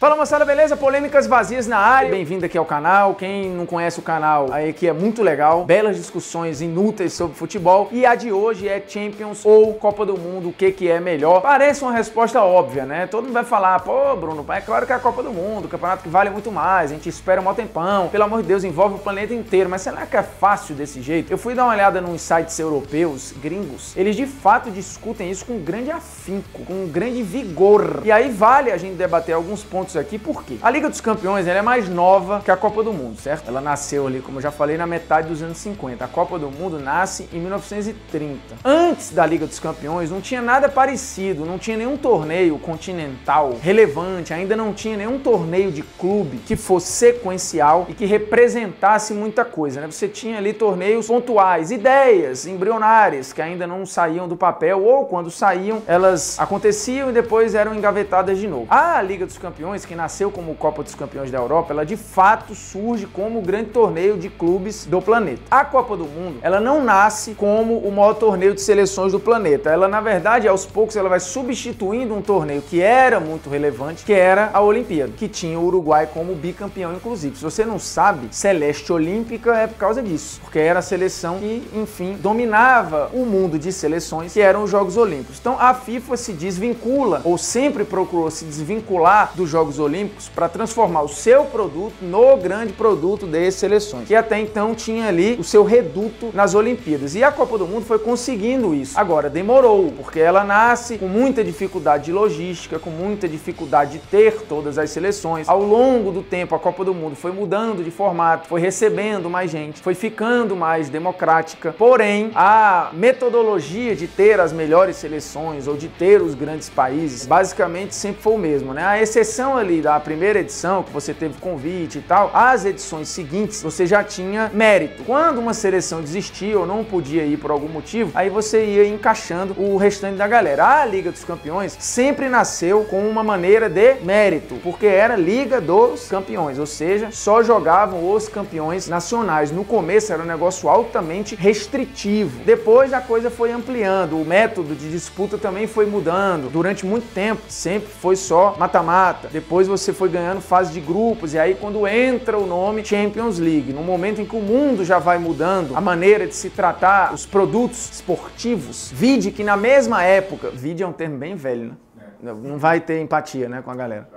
Fala moçada, beleza? Polêmicas vazias na área. Bem-vindo aqui ao canal. Quem não conhece o canal, aí aqui é muito legal. Belas discussões inúteis sobre futebol. E a de hoje é Champions ou Copa do Mundo, o que que é melhor? Parece uma resposta óbvia, né? Todo mundo vai falar, pô, Bruno, é claro que é a Copa do Mundo, o campeonato que vale muito mais, a gente espera um maior tempão. Pelo amor de Deus, envolve o planeta inteiro. Mas será que é fácil desse jeito? Eu fui dar uma olhada nos sites europeus, gringos. Eles de fato discutem isso com grande afinco, com grande vigor. E aí vale a gente debater alguns pontos pontos aqui, por quê? A Liga dos Campeões é mais nova que a Copa do Mundo, certo? Ela nasceu ali, como eu já falei, na metade dos anos 50. A Copa do Mundo nasce em 1930. Antes da Liga dos Campeões, não tinha nada parecido, não tinha nenhum torneio continental relevante, ainda não tinha nenhum torneio de clube que fosse sequencial e que representasse muita coisa, né? Você tinha ali torneios pontuais, ideias embrionárias que ainda não saíam do papel ou quando saíam, elas aconteciam e depois eram engavetadas de novo. A Liga dos Campeões Que nasceu como Copa dos Campeões da Europa, ela de fato surge como o grande torneio de clubes do planeta. A Copa do Mundo, ela não nasce como o maior torneio de seleções do planeta. Ela, na verdade, aos poucos, ela vai substituindo um torneio que era muito relevante, que era a Olimpíada, que tinha o Uruguai como bicampeão, inclusive. Se você não sabe, Celeste Olímpica é por causa disso, porque era a seleção que, enfim, dominava o mundo de seleções, que eram os Jogos Olímpicos. Então, a FIFA se desvincula, ou sempre procurou se desvincular dos Jogos Jogos Olímpicos para transformar o seu produto no grande produto das seleções, que até então tinha ali o seu reduto nas Olimpíadas. E a Copa do Mundo foi conseguindo isso. Agora, demorou, porque ela nasce com muita dificuldade de logística, com muita dificuldade de ter todas as seleções. Ao longo do tempo, a Copa do Mundo foi mudando de formato, foi recebendo mais gente, foi ficando mais democrática. Porém, a metodologia de ter as melhores seleções ou de ter os grandes países, basicamente sempre foi o mesmo, né? A exceção ali da primeira edição, que você teve convite e tal, as edições seguintes você já tinha mérito. Quando uma seleção desistia ou não podia ir por algum motivo, aí você ia encaixando o restante da galera. A Liga dos Campeões sempre nasceu com uma maneira de mérito, porque era Liga dos Campeões, ou seja, só jogavam os campeões nacionais. No começo era um negócio altamente restritivo. Depois a coisa foi ampliando, o método de disputa também foi mudando. Durante muito tempo sempre foi só mata-mata. Você foi ganhando fase de grupos, e aí quando entra o nome Champions League, no momento em que o mundo já vai mudando, a maneira de se tratar os produtos esportivos, vide que na mesma época, vide é um termo bem velho, né? Não vai ter empatia, né, com a galera.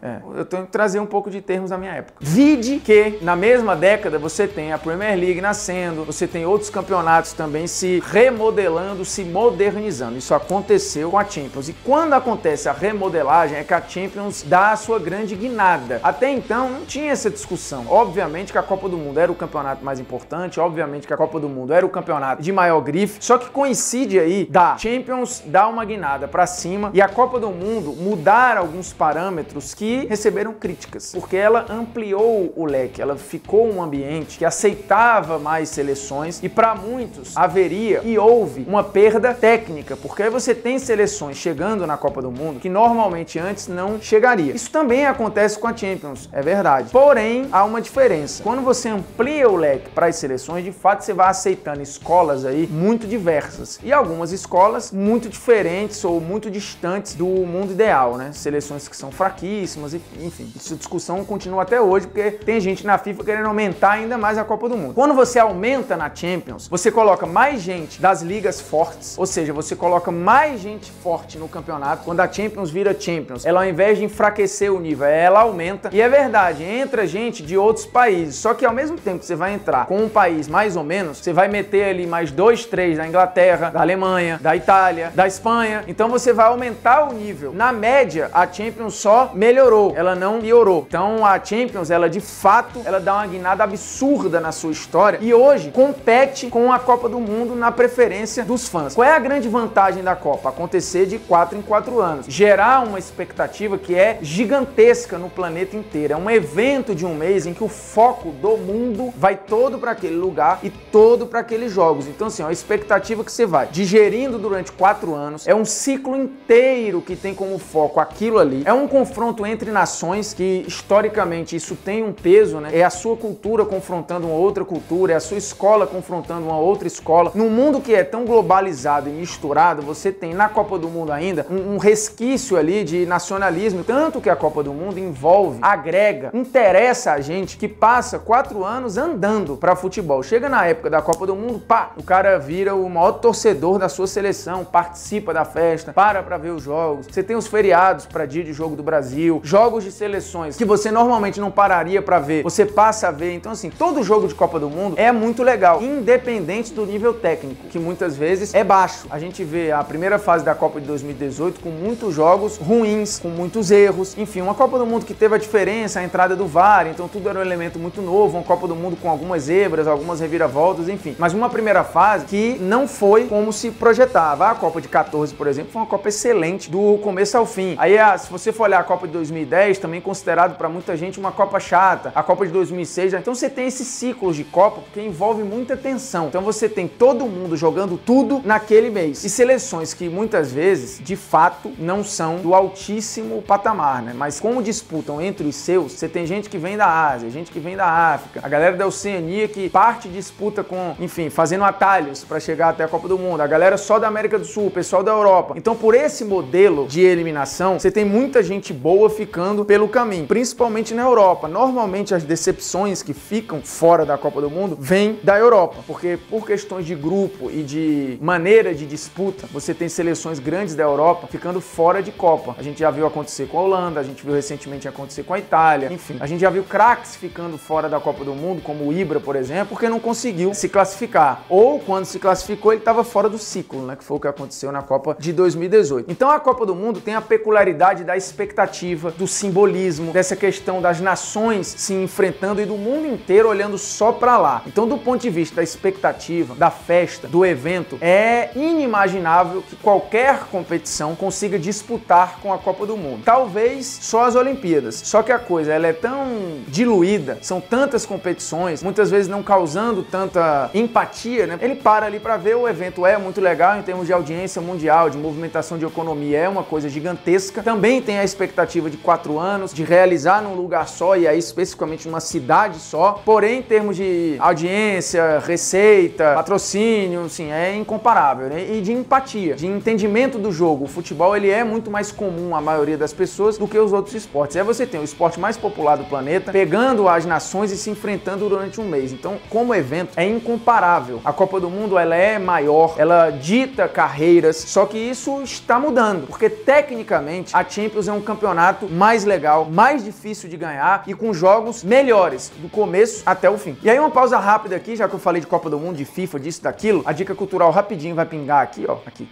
É, eu tenho que trazer um pouco de termos da minha época. Vide que na mesma década você tem a Premier League nascendo, você tem outros campeonatos também se remodelando, se modernizando. Isso aconteceu com a Champions. E quando acontece a remodelagem é que a Champions dá a sua grande guinada. Até então não tinha essa discussão. Obviamente que a Copa do Mundo era o campeonato mais importante, obviamente que a Copa do Mundo era o campeonato de maior grife, só que coincide aí da Champions dar uma guinada para cima e a Copa Copa do Mundo mudar alguns parâmetros que receberam críticas, porque ela ampliou o leque, ela ficou um ambiente que aceitava mais seleções e para muitos haveria e houve uma perda técnica, porque aí você tem seleções chegando na Copa do Mundo que normalmente antes não chegaria. Isso também acontece com a Champions, é verdade. Porém, há uma diferença. Quando você amplia o leque para as seleções, de fato você vai aceitando escolas aí muito diversas e algumas escolas muito diferentes ou muito distantes do mundo ideal, né? Seleções que são fraquíssimas, enfim. Essa discussão continua até hoje, porque tem gente na FIFA querendo aumentar ainda mais a Copa do Mundo. Quando você aumenta na Champions, você coloca mais gente das ligas fortes, ou seja, você coloca mais gente forte no campeonato. Quando a Champions vira Champions, ela ao invés de enfraquecer o nível, ela aumenta. E é verdade, entra gente de outros países. Só que ao mesmo tempo que você vai entrar com um país mais ou menos, você vai meter ali mais dois, três da Inglaterra, da Alemanha, da Itália, da Espanha. Então você vai aumentar o nível. Na média, a Champions só melhorou, ela não piorou. Então a Champions, ela de fato, ela dá uma guinada absurda na sua história e hoje compete com a Copa do Mundo na preferência dos fãs. Qual é a grande vantagem da Copa? Acontecer de 4 em 4 anos. Gerar uma expectativa que é gigantesca no planeta inteiro. É um evento de um mês em que o foco do mundo vai todo para aquele lugar e todo para aqueles jogos. Então, assim, a expectativa que você vai digerindo durante 4 anos é um ciclo inteiro que tem como foco aquilo ali. É um confronto entre nações que historicamente isso tem um peso, né? É a sua cultura confrontando uma outra cultura, é a sua escola confrontando uma outra escola. Num mundo que é tão globalizado e misturado, você tem na Copa do Mundo ainda um, um resquício ali de nacionalismo, tanto que a Copa do Mundo envolve, agrega, interessa a gente que passa quatro anos andando para futebol. Chega na época da Copa do Mundo, pá, o cara vira o maior torcedor da sua seleção, participa da festa, para para ver os jogos. Você tem os feriados para dia de jogo do Brasil, jogos de seleções que você normalmente não pararia para ver, você passa a ver. Então assim, todo jogo de Copa do Mundo é muito legal, independente do nível técnico, que muitas vezes é baixo. A gente vê a primeira fase da Copa de 2018 com muitos jogos ruins, com muitos erros. Enfim, uma Copa do Mundo que teve a diferença, a entrada do VAR, então tudo era um elemento muito novo, uma Copa do Mundo com algumas zebras, algumas reviravoltas, enfim. Mas uma primeira fase que não foi como se projetava. A Copa de 14, por exemplo, foi uma Copa excelente do começo ao fim. Aí, se você for olhar a Copa de 2010, também considerado para muita gente uma Copa chata. A Copa de 2006, então você tem esses ciclos de Copa porque envolve muita tensão. Então você tem todo mundo jogando tudo naquele mês. E seleções que muitas vezes, de fato, não são do altíssimo patamar, né? Mas como disputam entre os seus, você tem gente que vem da Ásia, gente que vem da África, a galera da Oceania que parte disputa com, enfim, fazendo atalhos para chegar até a Copa do Mundo, a galera só da América do Sul, o pessoal da Europa. Então, por esse modelo de eliminação, você tem muita gente boa ficando pelo caminho, principalmente na Europa. Normalmente as decepções que ficam fora da Copa do Mundo vêm da Europa, porque por questões de grupo e de maneira de disputa, você tem seleções grandes da Europa ficando fora de Copa. A gente já viu acontecer com a Holanda, a gente viu recentemente acontecer com a Itália, enfim. A gente já viu craques ficando fora da Copa do Mundo, como o Ibra, por exemplo, porque não conseguiu se classificar. Ou quando se classificou, ele estava fora do ciclo, né? Que foi o que aconteceu na Copa de 2018. Então a Copa do Mundo tem a peculiaridade da expectativa, do simbolismo, dessa questão das nações se enfrentando e do mundo inteiro olhando só para lá. Então, do ponto de vista da expectativa, da festa, do evento, é inimaginável que qualquer competição consiga disputar com a Copa do Mundo. Talvez só as Olimpíadas. Só que a coisa ela é tão diluída, são tantas competições, muitas vezes não causando tanta empatia, né? Ele para ali para ver o evento é muito legal em termos de audiência mundial, de movimentação de economia, é uma coisa gigantesca. Também tem a expectativa de quatro anos de realizar num lugar só e aí especificamente numa cidade só. Porém, em termos de audiência, receita, patrocínio, assim, é incomparável, né? E de empatia, de entendimento do jogo. O futebol ele é muito mais comum à maioria das pessoas do que os outros esportes. Aí você tem o esporte mais popular do planeta, pegando as nações e se enfrentando durante um mês. Então, como evento, é incomparável. A Copa do Mundo ela é maior, ela dita carreiras, só que isso está mudando, porque tecnicamente a Champions é um campeonato mais legal, mais difícil de ganhar e com jogos melhores do começo até o fim. E aí uma pausa rápida aqui, já que eu falei de Copa do Mundo, de FIFA, disso, daquilo, a dica cultural rapidinho vai pingar aqui, ó, aqui,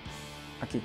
aqui,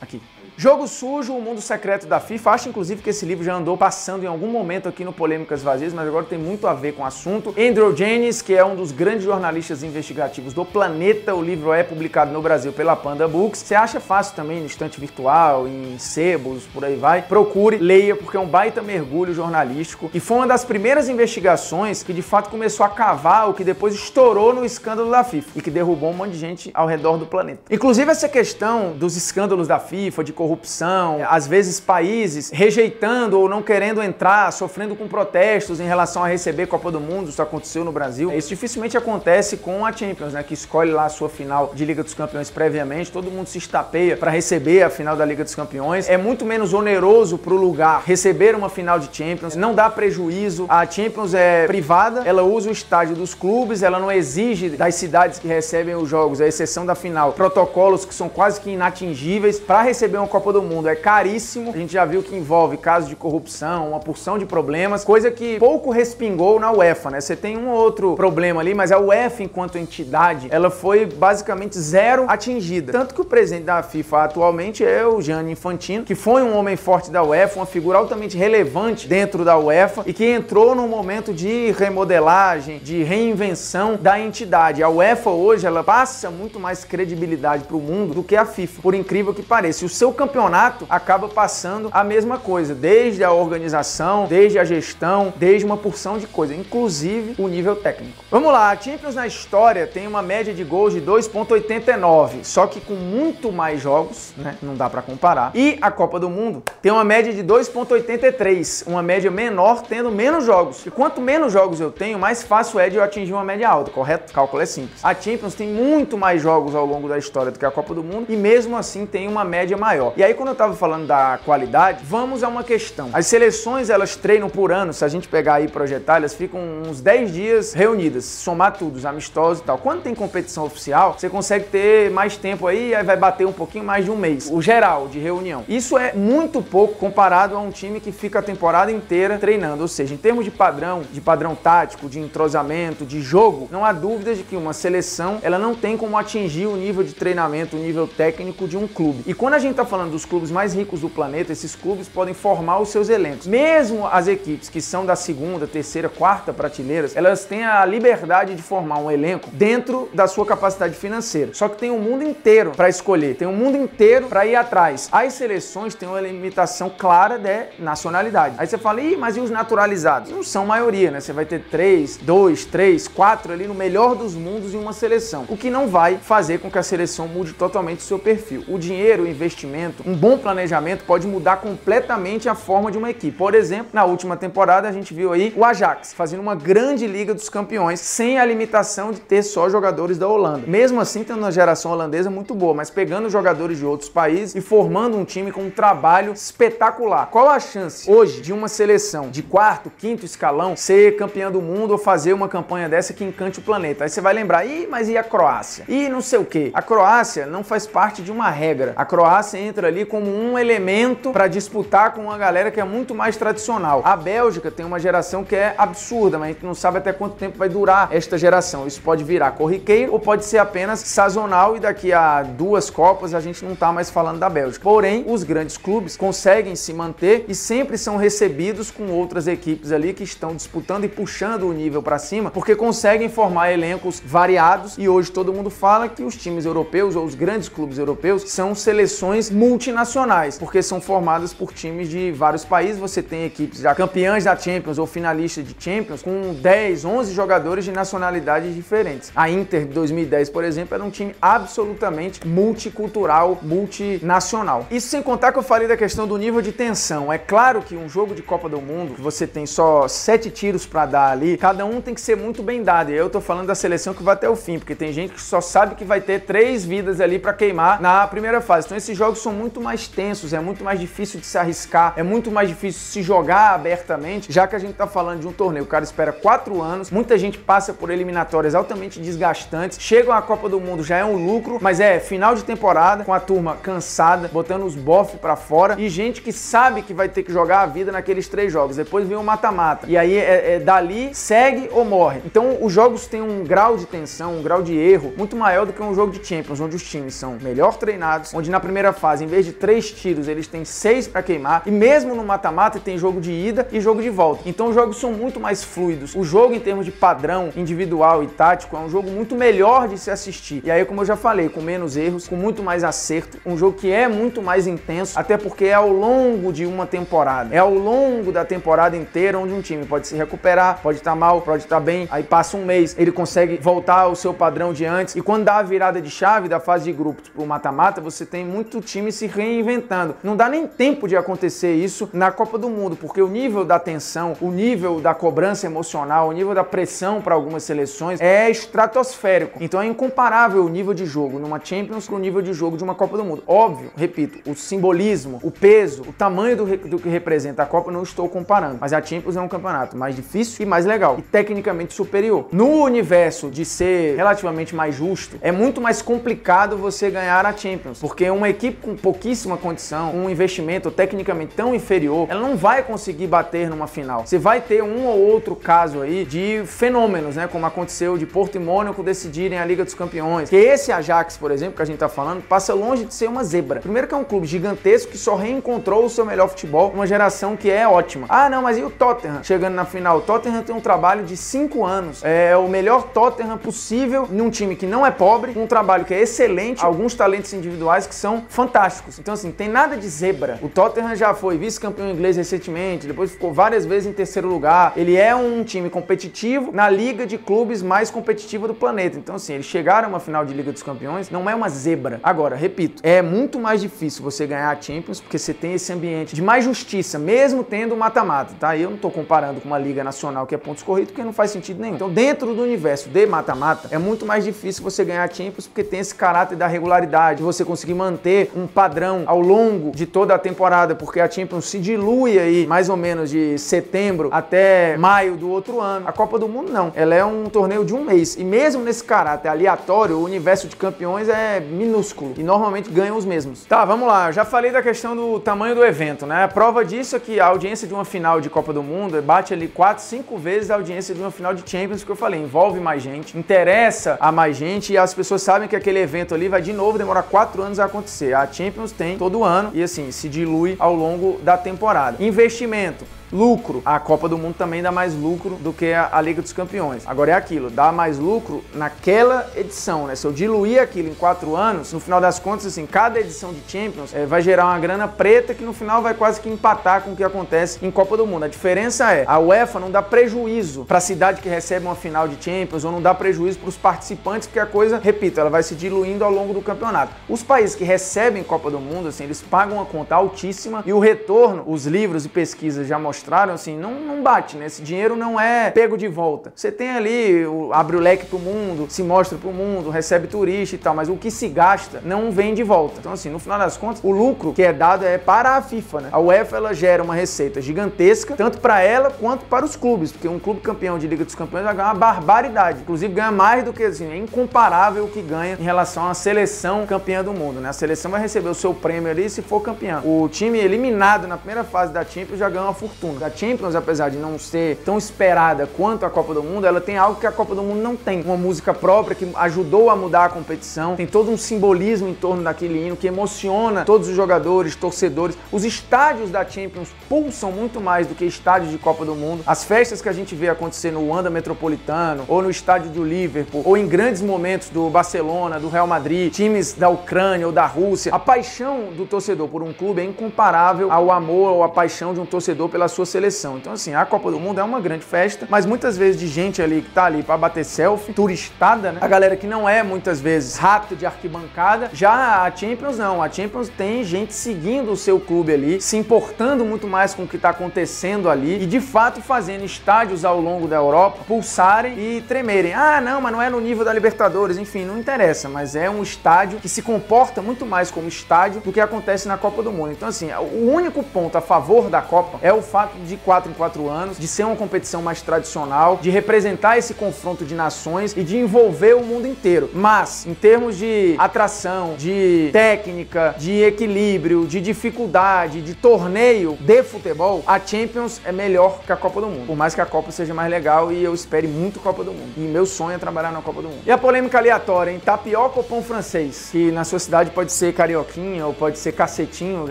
aqui. Jogo Sujo, o Mundo Secreto da FIFA. Acho, inclusive, que esse livro já andou passando em algum momento aqui no Polêmicas Vazias, mas agora tem muito a ver com o assunto. Andrew Jennings, que é um dos grandes jornalistas investigativos do planeta, o livro é publicado no Brasil pela Panda Books. Você acha fácil também no estante virtual, em sebos, por aí vai. Procure, leia, porque é um baita mergulho jornalístico. E foi uma das primeiras investigações que, de fato, começou a cavar o que depois estourou no escândalo da FIFA e que derrubou um monte de gente ao redor do planeta. Inclusive, essa questão dos escândalos da FIFA, de corrupção, corrupção, às vezes países rejeitando ou não querendo entrar, sofrendo com protestos em relação a receber Copa do Mundo, isso aconteceu no Brasil. Isso dificilmente acontece com a Champions, né, que escolhe lá a sua final de Liga dos Campeões previamente, todo mundo se estapeia para receber a final da Liga dos Campeões. É muito menos oneroso para o lugar receber uma final de Champions, não dá prejuízo. A Champions é privada, ela usa o estádio dos clubes, ela não exige das cidades que recebem os jogos, à exceção da final, protocolos que são quase que inatingíveis para receber uma Copa Copa do Mundo é caríssimo. A gente já viu que envolve casos de corrupção, uma porção de problemas, coisa que pouco respingou na UEFA, né? Você tem um outro problema ali, mas a UEFA, enquanto entidade, ela foi basicamente zero atingida. Tanto que o presidente da FIFA atualmente é o Gianni Infantino, que foi um homem forte da UEFA, uma figura altamente relevante dentro da UEFA e que entrou num momento de remodelagem, de reinvenção da entidade. A UEFA hoje ela passa muito mais credibilidade para o mundo do que a FIFA, por incrível que pareça. O seu campeonato acaba passando a mesma coisa, desde a organização, desde a gestão, desde uma porção de coisa, inclusive o nível técnico. Vamos lá, a Champions na história tem uma média de gols de 2.89, só que com muito mais jogos, né? Não dá para comparar. E a Copa do Mundo tem uma média de 2.83, uma média menor tendo menos jogos. E quanto menos jogos eu tenho, mais fácil é de eu atingir uma média alta, correto? O cálculo é simples. A Champions tem muito mais jogos ao longo da história do que a Copa do Mundo e mesmo assim tem uma média maior. E aí quando eu tava falando da qualidade, vamos a uma questão. As seleções, elas treinam por ano, se a gente pegar aí e projetar, elas ficam uns 10 dias reunidas, somar tudo, os amistosos e tal. Quando tem competição oficial, você consegue ter mais tempo aí, aí vai bater um pouquinho mais de um mês. O geral de reunião. Isso é muito pouco comparado a um time que fica a temporada inteira treinando. Ou seja, em termos de padrão, de padrão tático, de entrosamento, de jogo, não há dúvida de que uma seleção ela não tem como atingir o nível de treinamento, o nível técnico de um clube. E quando a gente está falando dos clubes mais ricos do planeta, esses clubes podem formar os seus elencos. Mesmo as equipes que são da segunda, terceira, quarta prateleiras, elas têm a liberdade de formar um elenco dentro da sua capacidade financeira. Só que tem um mundo inteiro para escolher, tem um mundo inteiro para ir atrás. As seleções têm uma limitação clara de nacionalidade. Aí você fala, Ih, mas e os naturalizados? Não são maioria, né? Você vai ter três, dois, três, quatro ali no melhor dos mundos em uma seleção. O que não vai fazer com que a seleção mude totalmente o seu perfil. O dinheiro, o investimento, um bom planejamento pode mudar completamente a forma de uma equipe. Por exemplo, na última temporada a gente viu aí o Ajax fazendo uma grande Liga dos Campeões sem a limitação de ter só jogadores da Holanda. Mesmo assim, tendo uma geração holandesa muito boa, mas pegando jogadores de outros países e formando um time com um trabalho espetacular. Qual a chance hoje de uma seleção de quarto, quinto escalão ser campeã do mundo ou fazer uma campanha dessa que encante o planeta? Aí você vai lembrar, ih, mas e a Croácia? E não sei o que. A Croácia não faz parte de uma regra. A Croácia entra ali como um elemento para disputar com uma galera que é muito mais tradicional. A Bélgica tem uma geração que é absurda, mas a gente não sabe até quanto tempo vai durar esta geração. Isso pode virar corriqueiro ou pode ser apenas sazonal e daqui a duas Copas a gente não tá mais falando da Bélgica. Porém, os grandes clubes conseguem se manter e sempre são recebidos com outras equipes ali que estão disputando e puxando o nível para cima, porque conseguem formar elencos variados e hoje todo mundo fala que os times europeus ou os grandes clubes europeus são seleções multinacionais, porque são formadas por times de vários países. Você tem equipes já campeãs da Champions ou finalistas de Champions com 10, 11 jogadores de nacionalidades diferentes. A Inter de 2010, por exemplo, era um time absolutamente multicultural, multinacional. Isso sem contar que eu falei da questão do nível de tensão. É claro que um jogo de Copa do Mundo, você tem só sete tiros para dar ali, cada um tem que ser muito bem dado. E eu tô falando da seleção que vai até o fim, porque tem gente que só sabe que vai ter três vidas ali para queimar na primeira fase. Então esses jogos são muito mais tensos, é muito mais difícil de se arriscar, é muito mais difícil se jogar abertamente, já que a gente tá falando de um torneio. O cara espera quatro anos, muita gente passa por eliminatórias altamente desgastantes, chegam à Copa do Mundo, já é um lucro, mas é final de temporada, com a turma cansada, botando os bofs para fora, e gente que sabe que vai ter que jogar a vida naqueles três jogos. Depois vem o mata-mata. E aí é, é dali, segue ou morre. Então os jogos têm um grau de tensão, um grau de erro muito maior do que um jogo de Champions, onde os times são melhor treinados, onde na primeira fase, vez de três tiros, eles têm seis para queimar, e mesmo no mata-mata tem jogo de ida e jogo de volta. Então os jogos são muito mais fluidos. O jogo, em termos de padrão individual e tático, é um jogo muito melhor de se assistir. E aí, como eu já falei, com menos erros, com muito mais acerto, um jogo que é muito mais intenso, até porque é ao longo de uma temporada. É ao longo da temporada inteira onde um time pode se recuperar, pode estar mal, pode estar bem, aí passa um mês, ele consegue voltar ao seu padrão de antes. E quando dá a virada de chave da fase de grupos pro mata-mata, você tem muito time se reinventando. Não dá nem tempo de acontecer isso na Copa do Mundo, porque o nível da tensão, o nível da cobrança emocional, o nível da pressão para algumas seleções é estratosférico. Então é incomparável o nível de jogo numa Champions com o nível de jogo de uma Copa do Mundo. Óbvio, repito, o simbolismo, o peso, o tamanho do, do que representa a Copa não estou comparando, mas a Champions é um campeonato mais difícil e mais legal e tecnicamente superior. No universo de ser relativamente mais justo, é muito mais complicado você ganhar a Champions, porque uma equipe com pouquíssima condição, um investimento tecnicamente tão inferior, ela não vai conseguir bater numa final. Você vai ter um ou outro caso aí de fenômenos, né, como aconteceu de Porto e Mônaco decidirem a Liga dos Campeões. Que esse Ajax, por exemplo, que a gente tá falando, passa longe de ser uma zebra. Primeiro que é um clube gigantesco que só reencontrou o seu melhor futebol, uma geração que é ótima. Ah, não, mas e o Tottenham? Chegando na final, o Tottenham tem um trabalho de cinco anos. É o melhor Tottenham possível num time que não é pobre, um trabalho que é excelente, alguns talentos individuais que são fantásticos Então, assim, tem nada de zebra. O Tottenham já foi vice-campeão inglês recentemente, depois ficou várias vezes em terceiro lugar. Ele é um time competitivo na liga de clubes mais competitiva do planeta. Então, assim, eles chegaram a uma final de Liga dos Campeões, não é uma zebra. Agora, repito, é muito mais difícil você ganhar a Champions porque você tem esse ambiente de mais justiça, mesmo tendo mata-mata, tá? Eu não tô comparando com uma liga nacional que é pontos corridos, porque não faz sentido nenhum. Então, dentro do universo de mata-mata, é muito mais difícil você ganhar a Champions porque tem esse caráter da regularidade, você conseguir manter um padrão ao longo de toda a temporada, porque a Champions se dilui aí mais ou menos de setembro até maio do outro ano. A Copa do Mundo não, ela é um torneio de um mês. E mesmo nesse caráter aleatório, o universo de campeões é minúsculo e normalmente ganham os mesmos. Tá, vamos lá. Já falei da questão do tamanho do evento, né? A prova disso é que a audiência de uma final de Copa do Mundo bate ali 4, 5 vezes a audiência de uma final de Champions, que eu falei, envolve mais gente, interessa a mais gente e as pessoas sabem que aquele evento ali vai de novo demorar 4 anos a acontecer. A Champions tem todo ano e assim, se dilui ao longo da temporada. Investimento lucro. A Copa do Mundo também dá mais lucro do que a, Liga dos Campeões. Agora é aquilo, dá mais lucro naquela edição, né? Se eu diluir aquilo em quatro anos, no final das contas, assim, cada edição de Champions é, vai gerar uma grana preta que no final vai quase que empatar com o que acontece em Copa do Mundo. A diferença é, a UEFA não dá prejuízo para a cidade que recebe uma final de Champions ou não dá prejuízo para os participantes, porque a coisa, repito, ela vai se diluindo ao longo do campeonato. Os países que recebem Copa do Mundo, assim, eles pagam uma conta altíssima e o retorno, os livros e pesquisas já mostraram mostraram, assim, não, não bate, né? Esse dinheiro não é pego de volta. Você tem ali, abre o leque pro mundo, se mostra pro mundo, recebe turista e tal, mas o que se gasta não vem de volta. Então, assim, no final das contas, o lucro que é dado é para a FIFA, né? A UEFA, ela gera uma receita gigantesca, tanto para ela quanto para os clubes, porque um clube campeão de Liga dos Campeões vai ganhar uma barbaridade. Inclusive, ganha mais do que, assim, é incomparável o que ganha em relação à seleção campeã do mundo, né? A seleção vai receber o seu prêmio ali se for campeão. O time eliminado na primeira fase da Champions já ganha uma fortuna. A Champions, apesar de não ser tão esperada quanto a Copa do Mundo, ela tem algo que a Copa do Mundo não tem. Uma música própria que ajudou a mudar a competição, tem todo um simbolismo em torno daquele hino que emociona todos os jogadores, torcedores. Os estádios da Champions pulsam muito mais do que estádios de Copa do Mundo. As festas que a gente vê acontecer no Wanda Metropolitano, ou no estádio do Liverpool, ou em grandes momentos do Barcelona, do Real Madrid, times da Ucrânia ou da Rússia, a paixão do torcedor por um clube é incomparável ao amor ou a paixão de um torcedor pela sua seleção. Então, assim, a Copa do Mundo é uma grande festa, mas muitas vezes de gente ali que tá ali para bater selfie, turistada, né? A galera que não é muitas vezes rato de arquibancada. Já a Champions não, a Champions tem gente seguindo o seu clube ali, se importando muito mais com o que tá acontecendo ali e de fato fazendo estádios ao longo da Europa pulsarem e tremerem. Ah, não, mas não é no nível da Libertadores, enfim, não interessa, mas é um estádio que se comporta muito mais como estádio do que acontece na Copa do Mundo. Então, assim, o único ponto a favor da Copa é o fato de 4 em 4 anos, de ser uma competição mais tradicional, de representar esse confronto de nações e de envolver o mundo inteiro. Mas, em termos de atração, de técnica, de equilíbrio, de dificuldade, de torneio de futebol, a Champions é melhor que a Copa do Mundo. Por mais que a Copa seja mais legal e eu espere muito Copa do Mundo. E meu sonho é trabalhar na Copa do Mundo. E a polêmica aleatória, hein? Tapioca ou pão francês? Que na sua cidade pode ser carioquinha ou pode ser cacetinho,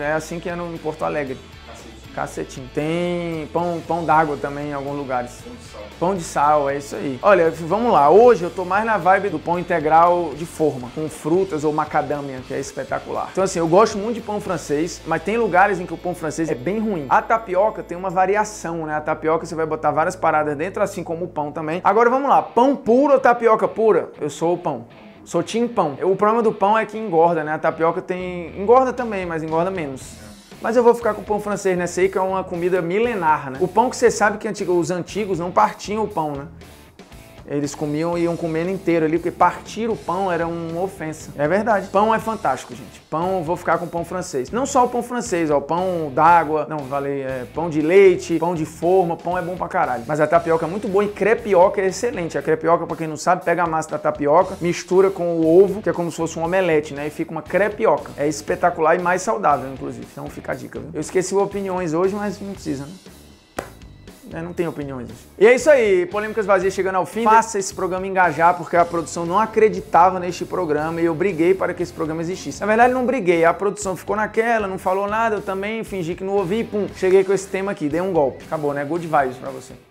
é assim que é no, Porto Alegre. Cacetinho. Tem pão, pão d'água também em alguns lugares. Pão de sal. Pão de sal, é isso aí. Olha, vamos lá. Hoje eu tô mais na vibe do pão integral de forma, com frutas ou macadâmia, que é espetacular. Então assim, eu gosto muito de pão francês, mas tem lugares em que o pão francês é bem ruim. A tapioca tem uma variação, né? A tapioca você vai botar várias paradas dentro, assim como o pão também. Agora vamos lá. Pão puro ou tapioca pura? Eu sou o pão. Sou tim pão. O problema do pão é que engorda, né? A tapioca tem. Engorda também, mas engorda menos. Mas eu vou ficar com o pão francês nessa aí, que é uma comida milenar, né? O pão que você sabe que os antigos não partiam o pão, né? Eles comiam e iam comendo inteiro ali, porque partir o pão era uma ofensa. É verdade. Pão é fantástico, gente. Pão, vou ficar com pão francês. Não só o pão francês, ó, o pão d'água, não, falei, é, pão de leite, pão de forma, pão é bom pra caralho. Mas a tapioca é muito boa e crepioca é excelente. A crepioca, pra quem não sabe, pega a massa da tapioca, mistura com o ovo, que é como se fosse um omelete, né? E fica uma crepioca. É espetacular e mais saudável, inclusive. Então fica a dica, viu? Eu esqueci opiniões hoje, mas não precisa, né? Né? Não tem opiniões. E é isso aí, Polêmicas Vazias chegando ao fim. Faça esse programa engajar, porque a produção não acreditava neste programa e eu briguei para que esse programa existisse. Na verdade, não briguei, a produção ficou naquela, não falou nada, eu também fingi que não ouvi, pum, cheguei com esse tema aqui, dei um golpe. Acabou, né? Good vibes pra você.